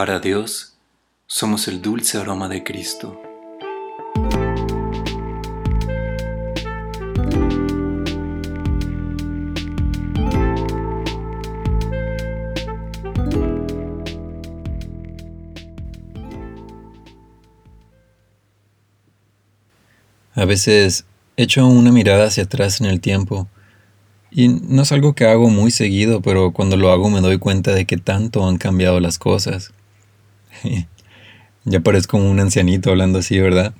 Para Dios, somos el dulce aroma de Cristo. A veces echo una mirada hacia atrás en el tiempo y no es algo que hago muy seguido, pero cuando lo hago me doy cuenta de que tanto han cambiado las cosas. ya parezco un ancianito hablando así, ¿verdad?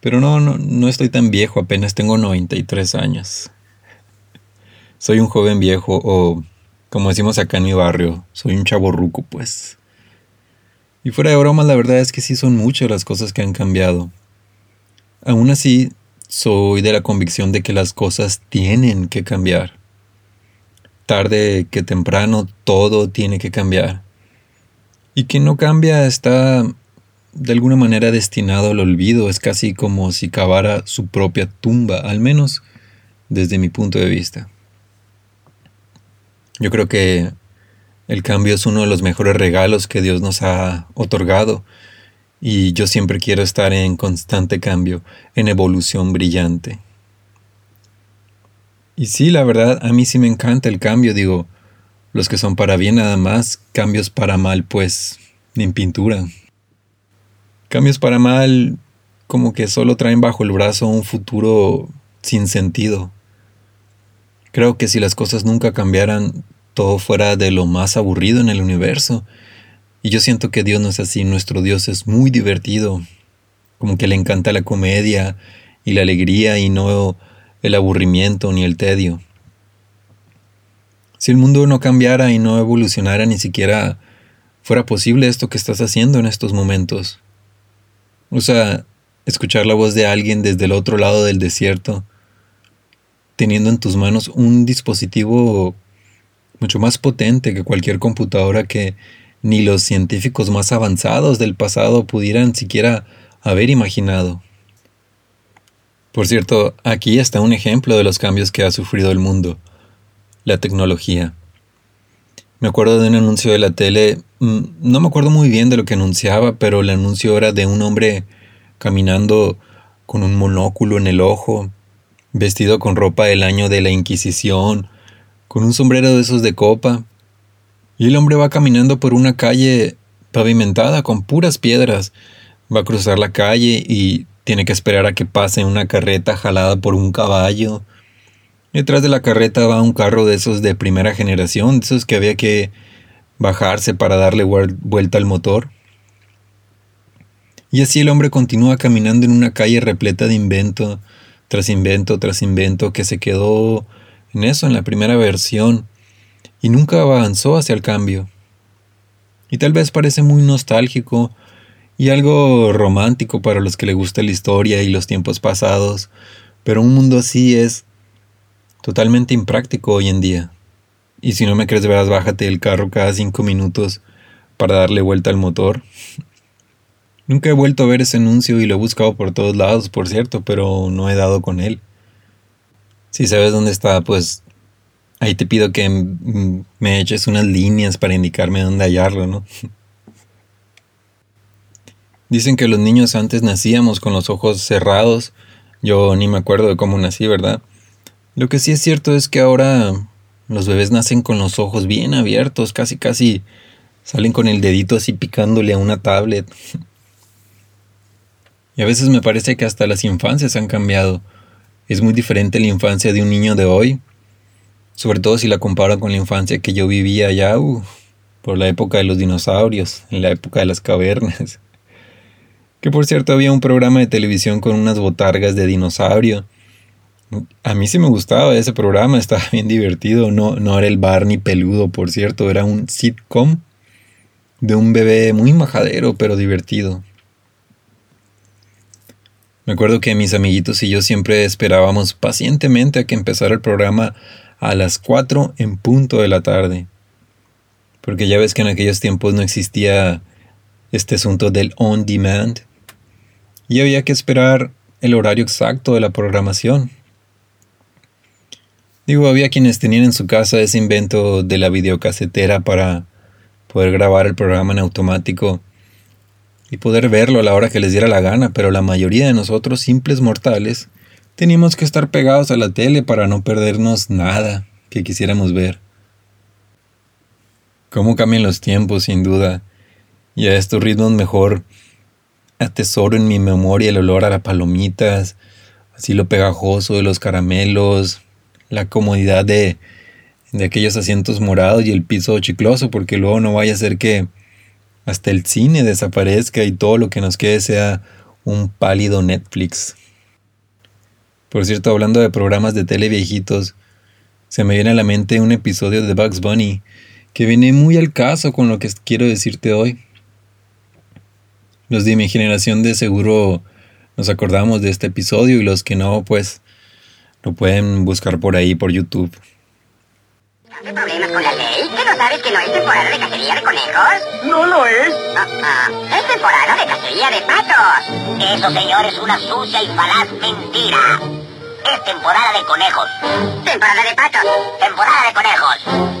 Pero no, no, no estoy tan viejo, apenas tengo 93 años. Soy un joven viejo o, como decimos acá en mi barrio, soy un chavo ruco, pues. Y fuera de bromas, la verdad es que sí son muchas las cosas que han cambiado. Aún así, soy de la convicción de que las cosas tienen que cambiar tarde que temprano todo tiene que cambiar. Y quien no cambia está de alguna manera destinado al olvido, es casi como si cavara su propia tumba, al menos desde mi punto de vista. Yo creo que el cambio es uno de los mejores regalos que Dios nos ha otorgado y yo siempre quiero estar en constante cambio, en evolución brillante. Y sí, la verdad, a mí sí me encanta el cambio, digo, los que son para bien nada más, cambios para mal, pues, en pintura. Cambios para mal como que solo traen bajo el brazo un futuro sin sentido. Creo que si las cosas nunca cambiaran, todo fuera de lo más aburrido en el universo. Y yo siento que Dios no es así, nuestro Dios es muy divertido, como que le encanta la comedia y la alegría y no el aburrimiento ni el tedio. Si el mundo no cambiara y no evolucionara ni siquiera fuera posible esto que estás haciendo en estos momentos. O sea, escuchar la voz de alguien desde el otro lado del desierto, teniendo en tus manos un dispositivo mucho más potente que cualquier computadora que ni los científicos más avanzados del pasado pudieran siquiera haber imaginado. Por cierto, aquí está un ejemplo de los cambios que ha sufrido el mundo, la tecnología. Me acuerdo de un anuncio de la tele, mm, no me acuerdo muy bien de lo que anunciaba, pero el anuncio era de un hombre caminando con un monóculo en el ojo, vestido con ropa del año de la Inquisición, con un sombrero de esos de copa, y el hombre va caminando por una calle pavimentada con puras piedras, va a cruzar la calle y tiene que esperar a que pase una carreta jalada por un caballo. Detrás de la carreta va un carro de esos de primera generación, de esos que había que bajarse para darle vuelta al motor. Y así el hombre continúa caminando en una calle repleta de invento, tras invento, tras invento, que se quedó en eso, en la primera versión, y nunca avanzó hacia el cambio. Y tal vez parece muy nostálgico, y algo romántico para los que le gusta la historia y los tiempos pasados, pero un mundo así es totalmente impráctico hoy en día. Y si no me crees, verás, bájate del carro cada cinco minutos para darle vuelta al motor. Nunca he vuelto a ver ese anuncio y lo he buscado por todos lados, por cierto, pero no he dado con él. Si sabes dónde está, pues ahí te pido que me eches unas líneas para indicarme dónde hallarlo, ¿no? Dicen que los niños antes nacíamos con los ojos cerrados. Yo ni me acuerdo de cómo nací, ¿verdad? Lo que sí es cierto es que ahora los bebés nacen con los ojos bien abiertos, casi casi salen con el dedito así picándole a una tablet. Y a veces me parece que hasta las infancias han cambiado. Es muy diferente la infancia de un niño de hoy, sobre todo si la comparo con la infancia que yo vivía uh, por la época de los dinosaurios, en la época de las cavernas. Que por cierto había un programa de televisión con unas botargas de dinosaurio. A mí sí me gustaba ese programa, estaba bien divertido. No, no era el Barney peludo, por cierto, era un sitcom de un bebé muy majadero, pero divertido. Me acuerdo que mis amiguitos y yo siempre esperábamos pacientemente a que empezara el programa a las 4 en punto de la tarde. Porque ya ves que en aquellos tiempos no existía este asunto del on demand, y había que esperar el horario exacto de la programación. Digo, había quienes tenían en su casa ese invento de la videocasetera para poder grabar el programa en automático y poder verlo a la hora que les diera la gana, pero la mayoría de nosotros, simples mortales, teníamos que estar pegados a la tele para no perdernos nada que quisiéramos ver. Cómo cambian los tiempos, sin duda, y a estos ritmos mejor atesoro en mi memoria el olor a las palomitas, así lo pegajoso de los caramelos, la comodidad de, de aquellos asientos morados y el piso chicloso, porque luego no vaya a ser que hasta el cine desaparezca y todo lo que nos quede sea un pálido Netflix. Por cierto, hablando de programas de tele viejitos, se me viene a la mente un episodio de Bugs Bunny que viene muy al caso con lo que quiero decirte hoy. Los de mi generación de seguro nos acordamos de este episodio y los que no, pues lo pueden buscar por ahí, por YouTube. ¿Qué problemas con la ley? ¿Que no sabes que no es temporada de cacería de conejos? No lo es. Ah, ah, es temporada de cacería de patos. Eso, señor, es una sucia y falaz mentira. Es temporada de conejos. Temporada de patos. Temporada de conejos.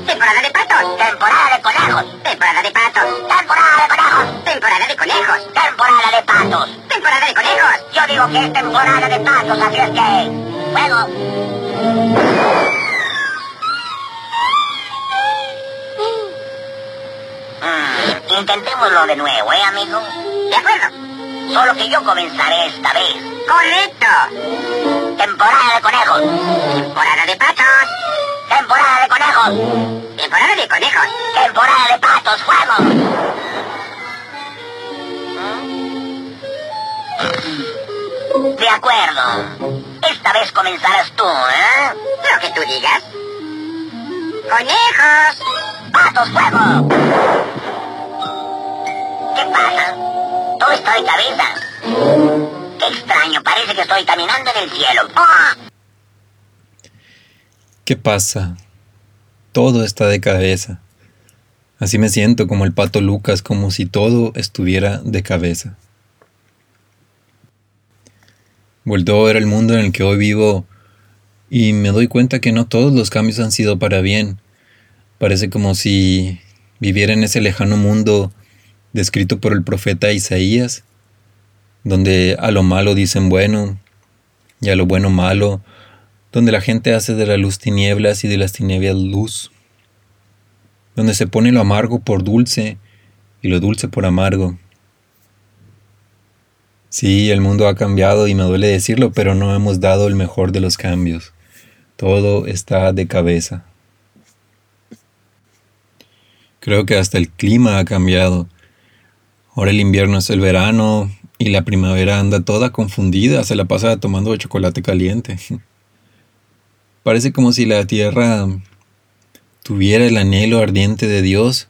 Temporada de patos. Temporada de conejos. Temporada de patos. Temporada de conejos. Temporada de conejos. Temporada de patos. Temporada de conejos. Yo digo que es temporada de patos, así es que... Mm, intentémoslo de nuevo, ¿eh, amigo? De acuerdo. Solo que yo comenzaré esta vez. Correcto. Temporada de conejos. Temporada de patos. Temporada de conejos. Temporada de conejos. Temporada de patos. ¡Fuego! De acuerdo. Esta vez comenzarás tú, ¿eh? Lo que tú digas. ¡Conejos! ¡Patos, fuego! ¿Qué pasa? Todo está de cabeza. Qué extraño, parece que estoy caminando en el cielo. ¡Ah! ¿Qué pasa? Todo está de cabeza. Así me siento como el pato Lucas, como si todo estuviera de cabeza. Vuelto a ver el mundo en el que hoy vivo y me doy cuenta que no todos los cambios han sido para bien. Parece como si viviera en ese lejano mundo descrito por el profeta Isaías, donde a lo malo dicen bueno y a lo bueno malo, donde la gente hace de la luz tinieblas y de las tinieblas luz, donde se pone lo amargo por dulce y lo dulce por amargo. Sí, el mundo ha cambiado y me duele decirlo, pero no hemos dado el mejor de los cambios. Todo está de cabeza. Creo que hasta el clima ha cambiado. Ahora el invierno es el verano y la primavera anda toda confundida, se la pasa tomando chocolate caliente. Parece como si la tierra tuviera el anhelo ardiente de Dios,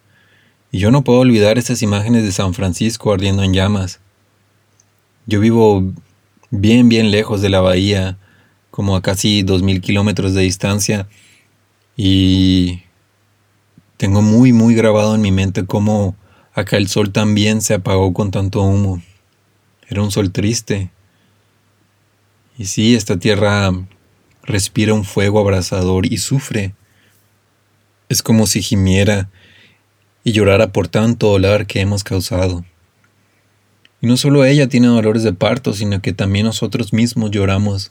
y yo no puedo olvidar esas imágenes de San Francisco ardiendo en llamas. Yo vivo bien, bien lejos de la bahía, como a casi 2.000 kilómetros de distancia, y tengo muy, muy grabado en mi mente cómo acá el sol también se apagó con tanto humo. Era un sol triste. Y sí, esta tierra respira un fuego abrasador y sufre. Es como si gimiera y llorara por tanto dolor que hemos causado. Y no solo ella tiene dolores de parto, sino que también nosotros mismos lloramos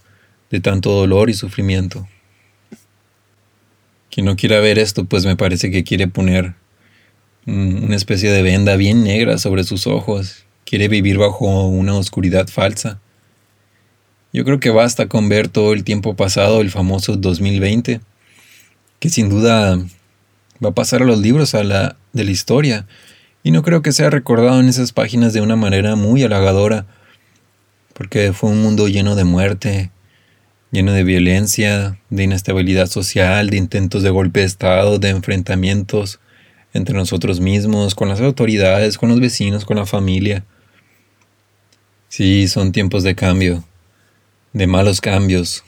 de tanto dolor y sufrimiento. Quien no quiera ver esto, pues me parece que quiere poner una especie de venda bien negra sobre sus ojos, quiere vivir bajo una oscuridad falsa. Yo creo que basta con ver todo el tiempo pasado, el famoso 2020, que sin duda va a pasar a los libros a la, de la historia, y no creo que sea recordado en esas páginas de una manera muy halagadora, porque fue un mundo lleno de muerte, lleno de violencia, de inestabilidad social, de intentos de golpe de Estado, de enfrentamientos entre nosotros mismos, con las autoridades, con los vecinos, con la familia. Sí, son tiempos de cambio, de malos cambios,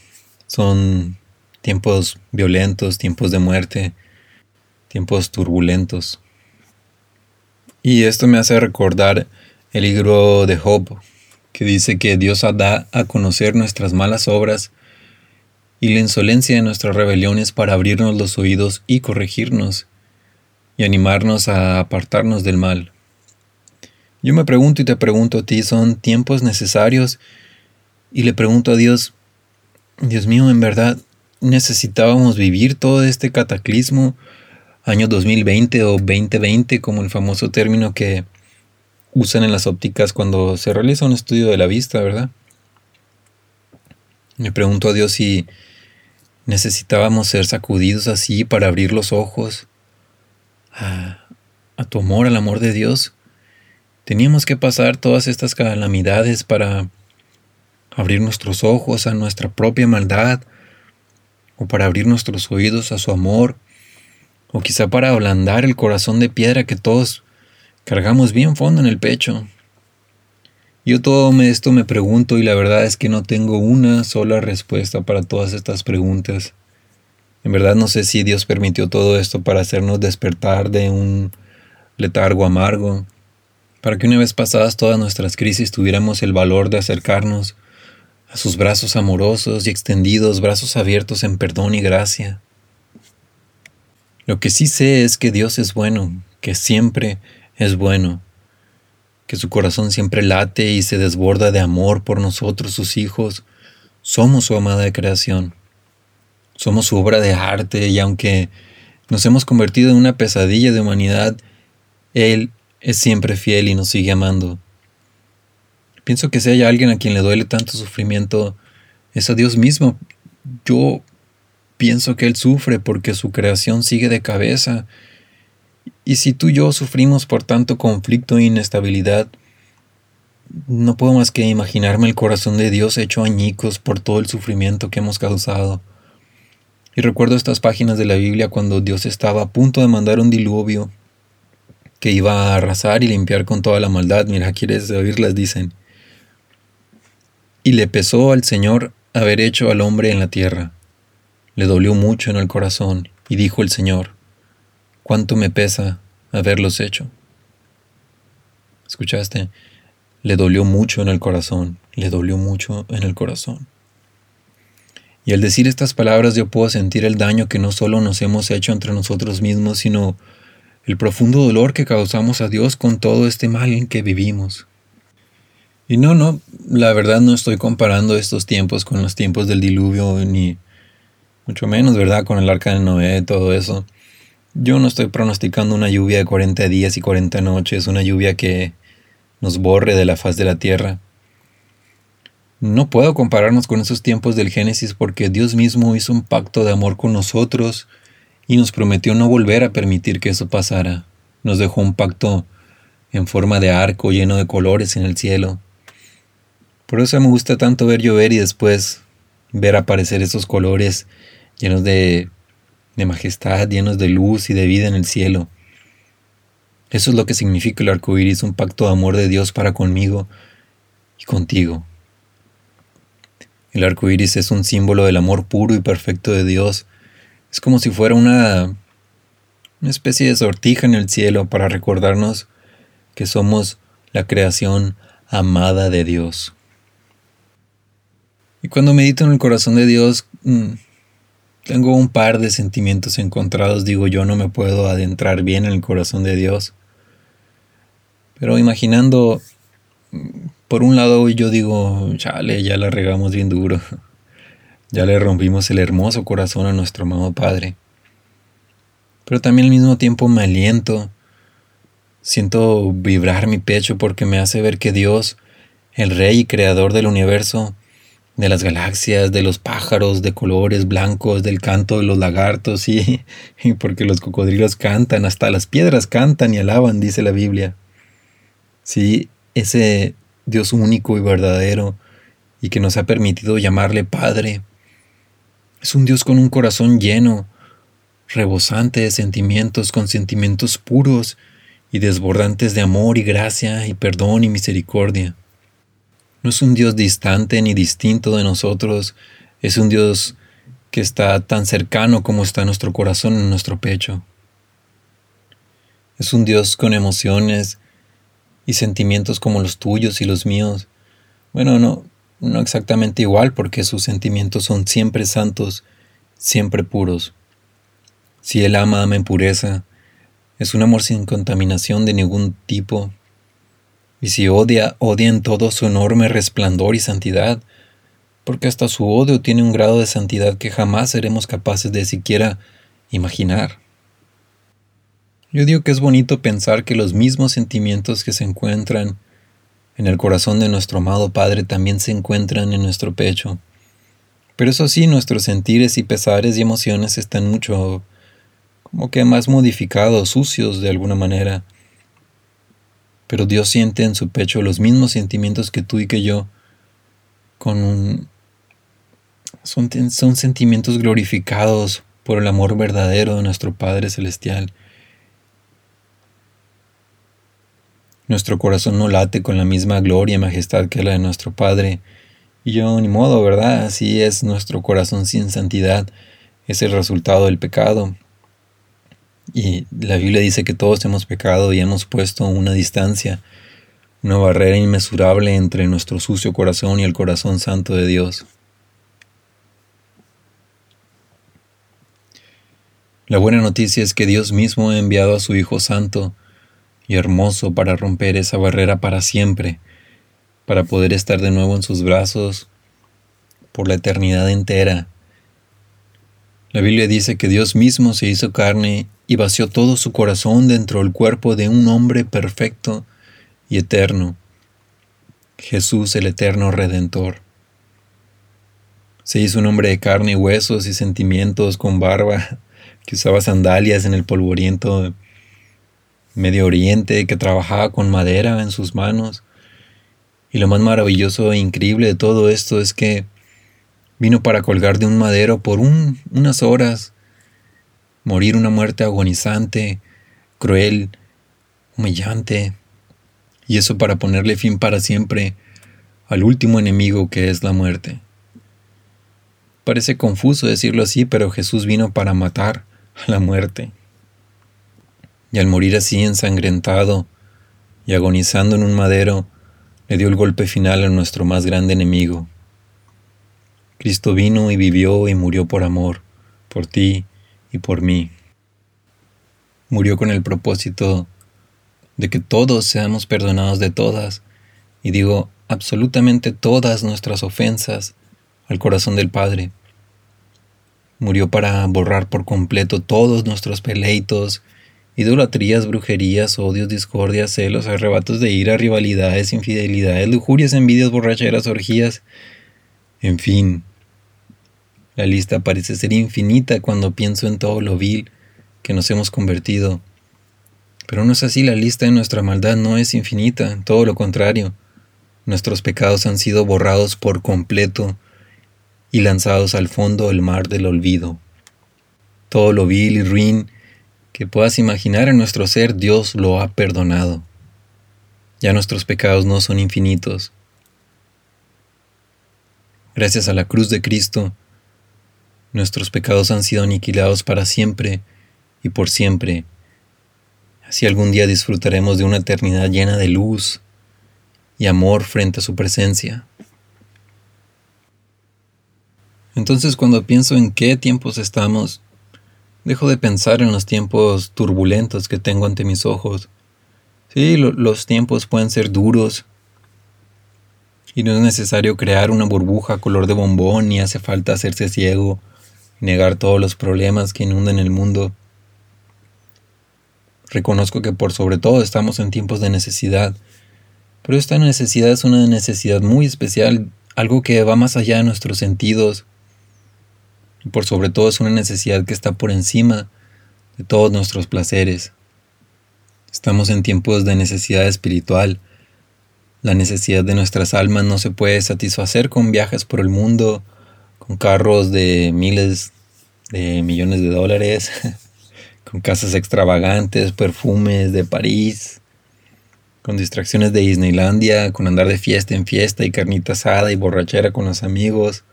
son tiempos violentos, tiempos de muerte, tiempos turbulentos. Y esto me hace recordar el libro de Job, que dice que Dios da a conocer nuestras malas obras y la insolencia de nuestras rebeliones para abrirnos los oídos y corregirnos. y animarnos a apartarnos del mal. Yo me pregunto y te pregunto a ti, ¿son tiempos necesarios? Y le pregunto a Dios, Dios mío, en verdad necesitábamos vivir todo este cataclismo año 2020 o 2020 como el famoso término que usan en las ópticas cuando se realiza un estudio de la vista, ¿verdad? Me pregunto a Dios si necesitábamos ser sacudidos así para abrir los ojos a, tu amor, al amor de Dios. Teníamos que pasar todas estas calamidades para abrir nuestros ojos a nuestra propia maldad, o para abrir nuestros oídos a su amor, o quizá para ablandar el corazón de piedra que todos cargamos bien fondo en el pecho. Yo todo esto me pregunto y la verdad es que no tengo una sola respuesta para todas estas preguntas. En verdad no sé si Dios permitió todo esto para hacernos despertar de un letargo amargo, para que una vez pasadas todas nuestras crisis tuviéramos el valor de acercarnos a sus brazos amorosos y extendidos, brazos abiertos en perdón y gracia. Lo que sí sé es que Dios es bueno, que siempre es bueno que su corazón siempre late y se desborda de amor por nosotros, sus hijos. Somos su amada creación. Somos su obra de arte y aunque nos hemos convertido en una pesadilla de humanidad, Él es siempre fiel y nos sigue amando. Pienso que si hay alguien a quien le duele tanto sufrimiento, es a Dios mismo. Yo pienso que Él sufre porque su creación sigue de cabeza y si tú y yo sufrimos por tanto conflicto e inestabilidad, no puedo más que imaginarme el corazón de Dios hecho añicos por todo el sufrimiento que hemos causado. Y recuerdo estas páginas de la Biblia cuando Dios estaba a punto de mandar un diluvio que iba a arrasar y limpiar con toda la maldad. Mira, quieres oírlas, dicen. Y le pesó al Señor haber hecho al hombre en la tierra. Le dolió mucho en el corazón, y dijo el Señor, cuánto me pesa haberlos hecho. ¿Escuchaste? Le dolió mucho en el corazón, le dolió mucho en el corazón. Y al decir estas palabras yo puedo sentir el daño que no solo nos hemos hecho entre nosotros mismos, sino el profundo dolor que causamos a Dios con todo este mal en que vivimos. Y no, no, la verdad no estoy comparando estos tiempos con los tiempos del diluvio, ni mucho menos, ¿verdad? Con el arca de Noé, todo eso. Yo no estoy pronosticando una lluvia de 40 días y 40 noches, una lluvia que nos borre de la faz de la tierra. No puedo compararnos con esos tiempos del Génesis porque Dios mismo hizo un pacto de amor con nosotros y nos prometió no volver a permitir que eso pasara. Nos dejó un pacto en forma de arco lleno de colores en el cielo. Por eso me gusta tanto ver llover y después ver aparecer esos colores llenos de de majestad, llenos de luz y de vida en el cielo. Eso es lo que significa el arco iris, un pacto de amor de Dios para conmigo y contigo. El arco iris es un símbolo del amor puro y perfecto de Dios. Es como si fuera una, una especie de sortija en el cielo para recordarnos que somos la creación amada de Dios. Y cuando medito en el corazón de Dios, mm, tengo un par de sentimientos encontrados, digo yo no me puedo adentrar bien en el corazón de Dios. Pero imaginando, por un lado yo digo, chale, ya la regamos bien duro. Ya le rompimos el hermoso corazón a nuestro amado Padre. Pero también al mismo tiempo me aliento, siento vibrar mi pecho porque me hace ver que Dios, el Rey y Creador del universo, de las galaxias, de los pájaros de colores blancos, del canto de los lagartos, y, porque los cocodrilos cantan, hasta las piedras cantan y alaban, dice la Biblia. Sí, ese Dios único y verdadero, y que nos ha permitido llamarle Padre, es un Dios con un corazón lleno, rebosante de sentimientos, con sentimientos puros y desbordantes de amor y gracia y perdón y misericordia. No es un Dios distante ni distinto de nosotros, es un Dios que está tan cercano como está nuestro corazón en nuestro pecho. Es un Dios con emociones y sentimientos como los tuyos y los míos. Bueno, no, no exactamente igual porque sus sentimientos son siempre santos, siempre puros. Si Él ama, ama en pureza. Es un amor sin contaminación de ningún tipo. Y si odia, odia en todo su enorme resplandor y santidad, porque hasta su odio tiene un grado de santidad que jamás seremos capaces de siquiera imaginar. Yo digo que es bonito pensar que los mismos sentimientos que se encuentran en el corazón de nuestro amado Padre también se encuentran en nuestro pecho. Pero eso sí, nuestros sentires y pesares y emociones están mucho como que más modificados, sucios de alguna manera. Pero Dios siente en su pecho los mismos sentimientos que tú y que yo, con un... Son, son sentimientos glorificados por el amor verdadero de nuestro Padre Celestial. Nuestro corazón no late con la misma gloria y majestad que la de nuestro Padre. Y yo, ni modo, ¿verdad? Así es nuestro corazón sin santidad. Es el resultado del pecado. Y la Biblia dice que todos hemos pecado y hemos puesto una distancia, una barrera inmesurable entre nuestro sucio corazón y el corazón santo de Dios. La buena noticia es que Dios mismo ha enviado a su Hijo Santo y hermoso para romper esa barrera para siempre, para poder estar de nuevo en sus brazos por la eternidad entera. La Biblia dice que Dios mismo se hizo carne y vació todo su corazón dentro del cuerpo de un hombre perfecto y eterno, Jesús el eterno Redentor. Se hizo un hombre de carne y huesos y sentimientos con barba, que usaba sandalias en el polvoriento Medio Oriente, que trabajaba con madera en sus manos. Y lo más maravilloso e increíble de todo esto es que vino para colgar de un madero por unas horas, morir una muerte agonizante, cruel, humillante, y eso para ponerle fin para siempre al último enemigo que es la muerte. Parece confuso decirlo así, pero Jesús vino para matar a la muerte y al morir así ensangrentado y agonizando en un madero, le dio el golpe final a nuestro más grande enemigo. Cristo vino y vivió y murió por amor, por ti y por mí. Murió con el propósito de que todos seamos perdonados de todas, y digo absolutamente todas nuestras ofensas al corazón del Padre. Murió para borrar por completo todos nuestros peleitos idolatrías, brujerías, odios, discordias, celos, arrebatos de ira, rivalidades, infidelidades, lujurias, envidias, borracheras, orgías, en fin. La lista parece ser infinita cuando pienso en todo lo vil que nos hemos convertido. Pero no es así, la lista de nuestra maldad no es infinita, todo lo contrario. Nuestros pecados han sido borrados por completo y lanzados al fondo del mar del olvido. Todo lo vil y ruin que puedas imaginar en nuestro ser, Dios lo ha perdonado. Ya nuestros pecados no son infinitos. Gracias a la cruz de Cristo, nuestros pecados han sido aniquilados para siempre y por siempre. Así algún día disfrutaremos de una eternidad llena de luz y amor frente a su presencia. Entonces cuando pienso en qué tiempos estamos, Dejo de pensar en los tiempos turbulentos que tengo ante mis ojos. Sí, los tiempos pueden ser duros y no es necesario crear una burbuja color de bombón ni hace falta hacerse ciego negar todos los problemas que inundan el mundo. Reconozco que por sobre todo estamos en tiempos de necesidad, pero esta necesidad es una necesidad muy especial, algo que va más allá de nuestros sentidos, y por sobre todo es una necesidad que está por encima de todos nuestros placeres. Estamos en tiempos de necesidad espiritual. La necesidad de nuestras almas no se puede satisfacer con viajes por el mundo, con carros de miles de millones de dólares, con casas extravagantes, perfumes de París, con distracciones de Disneylandia, con andar de fiesta en fiesta y carnita asada y borrachera con los amigos,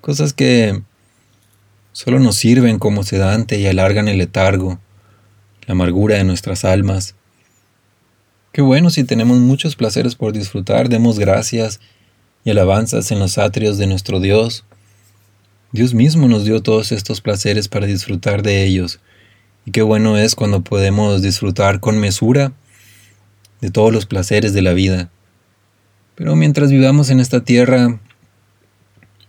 cosas que solo nos sirven como sedante y alargan el letargo, la amargura de nuestras almas. Qué bueno si tenemos muchos placeres por disfrutar, demos gracias y alabanzas en los atrios de nuestro Dios. Dios mismo nos dio todos estos placeres para disfrutar de ellos, Y qué bueno es cuando podemos disfrutar con mesura de todos los placeres de la vida. Pero mientras vivamos en esta tierra,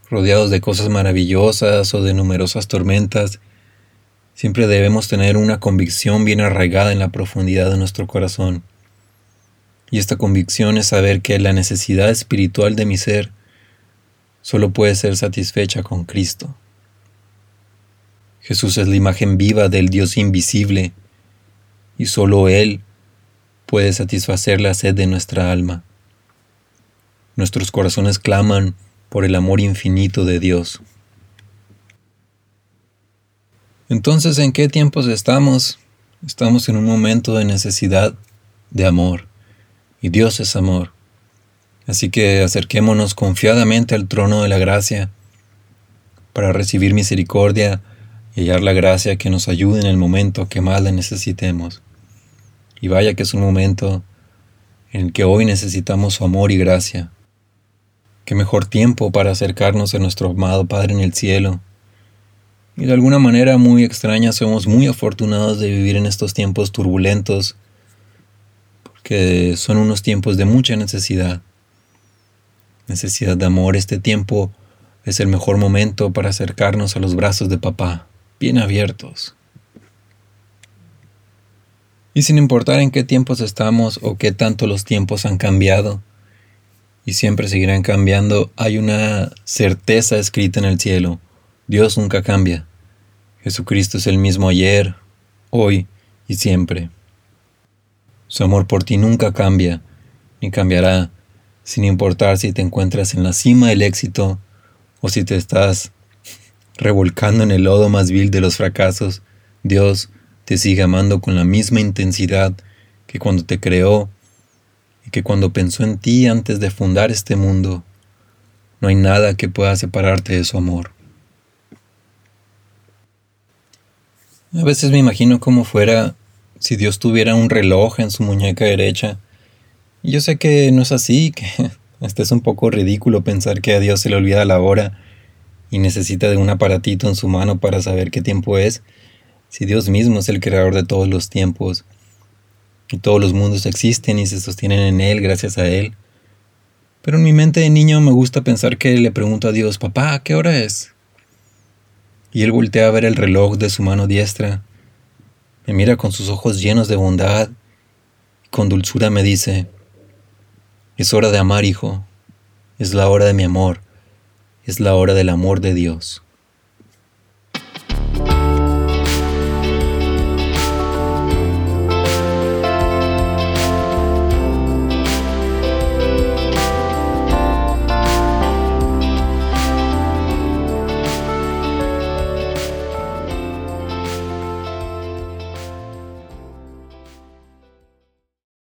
rodeados de cosas maravillosas o de numerosas tormentas, siempre debemos tener una convicción bien arraigada en la profundidad de nuestro corazón. Y esta convicción es saber que la necesidad espiritual de mi ser solo puede ser satisfecha con Cristo. Jesús es la imagen viva del Dios invisible y solo Él puede satisfacer la sed de nuestra alma. Nuestros corazones claman por el amor infinito de Dios. Entonces, ¿en qué tiempos estamos? Estamos en un momento de necesidad de amor, y Dios es amor. Así que acerquémonos confiadamente al trono de la gracia para recibir misericordia y hallar la gracia que nos ayude en el momento que más la necesitemos. Y vaya que es un momento en el que hoy necesitamos su amor y gracia. Qué mejor tiempo para acercarnos a nuestro amado Padre en el cielo. Y de alguna manera muy extraña somos muy afortunados de vivir en estos tiempos turbulentos, porque son unos tiempos de mucha necesidad. Necesidad de amor. Este tiempo es el mejor momento para acercarnos a los brazos de papá bien abiertos. Y sin importar en qué tiempos estamos o qué tanto los tiempos han cambiado, y siempre seguirán cambiando, hay una certeza escrita en el cielo. Dios nunca cambia. Jesucristo es el mismo ayer, hoy y siempre. Su amor por ti nunca cambia, ni cambiará, sin importar si te encuentras en la cima del éxito o si te estás revolcando en el lodo más vil de los fracasos, Dios te sigue amando con la misma intensidad que cuando te creó y que cuando pensó en ti antes de fundar este mundo. No hay nada que pueda separarte de su amor. A veces me imagino cómo fuera si Dios tuviera un reloj en su muñeca derecha. Yo sé que no es así, que este es un poco ridículo pensar que a Dios se le olvida la hora y necesita de un aparatito en su mano para saber qué tiempo es, si Dios mismo es el creador de todos los tiempos y todos los mundos existen y se sostienen en Él gracias a Él. Pero en mi mente de niño me gusta pensar que le pregunto a Dios, papá, ¿qué hora es? Y Él voltea a ver el reloj de su mano diestra, me mira con sus ojos llenos de bondad y con dulzura me dice, es hora de amar, hijo, es la hora de mi amor es la hora del amor de Dios.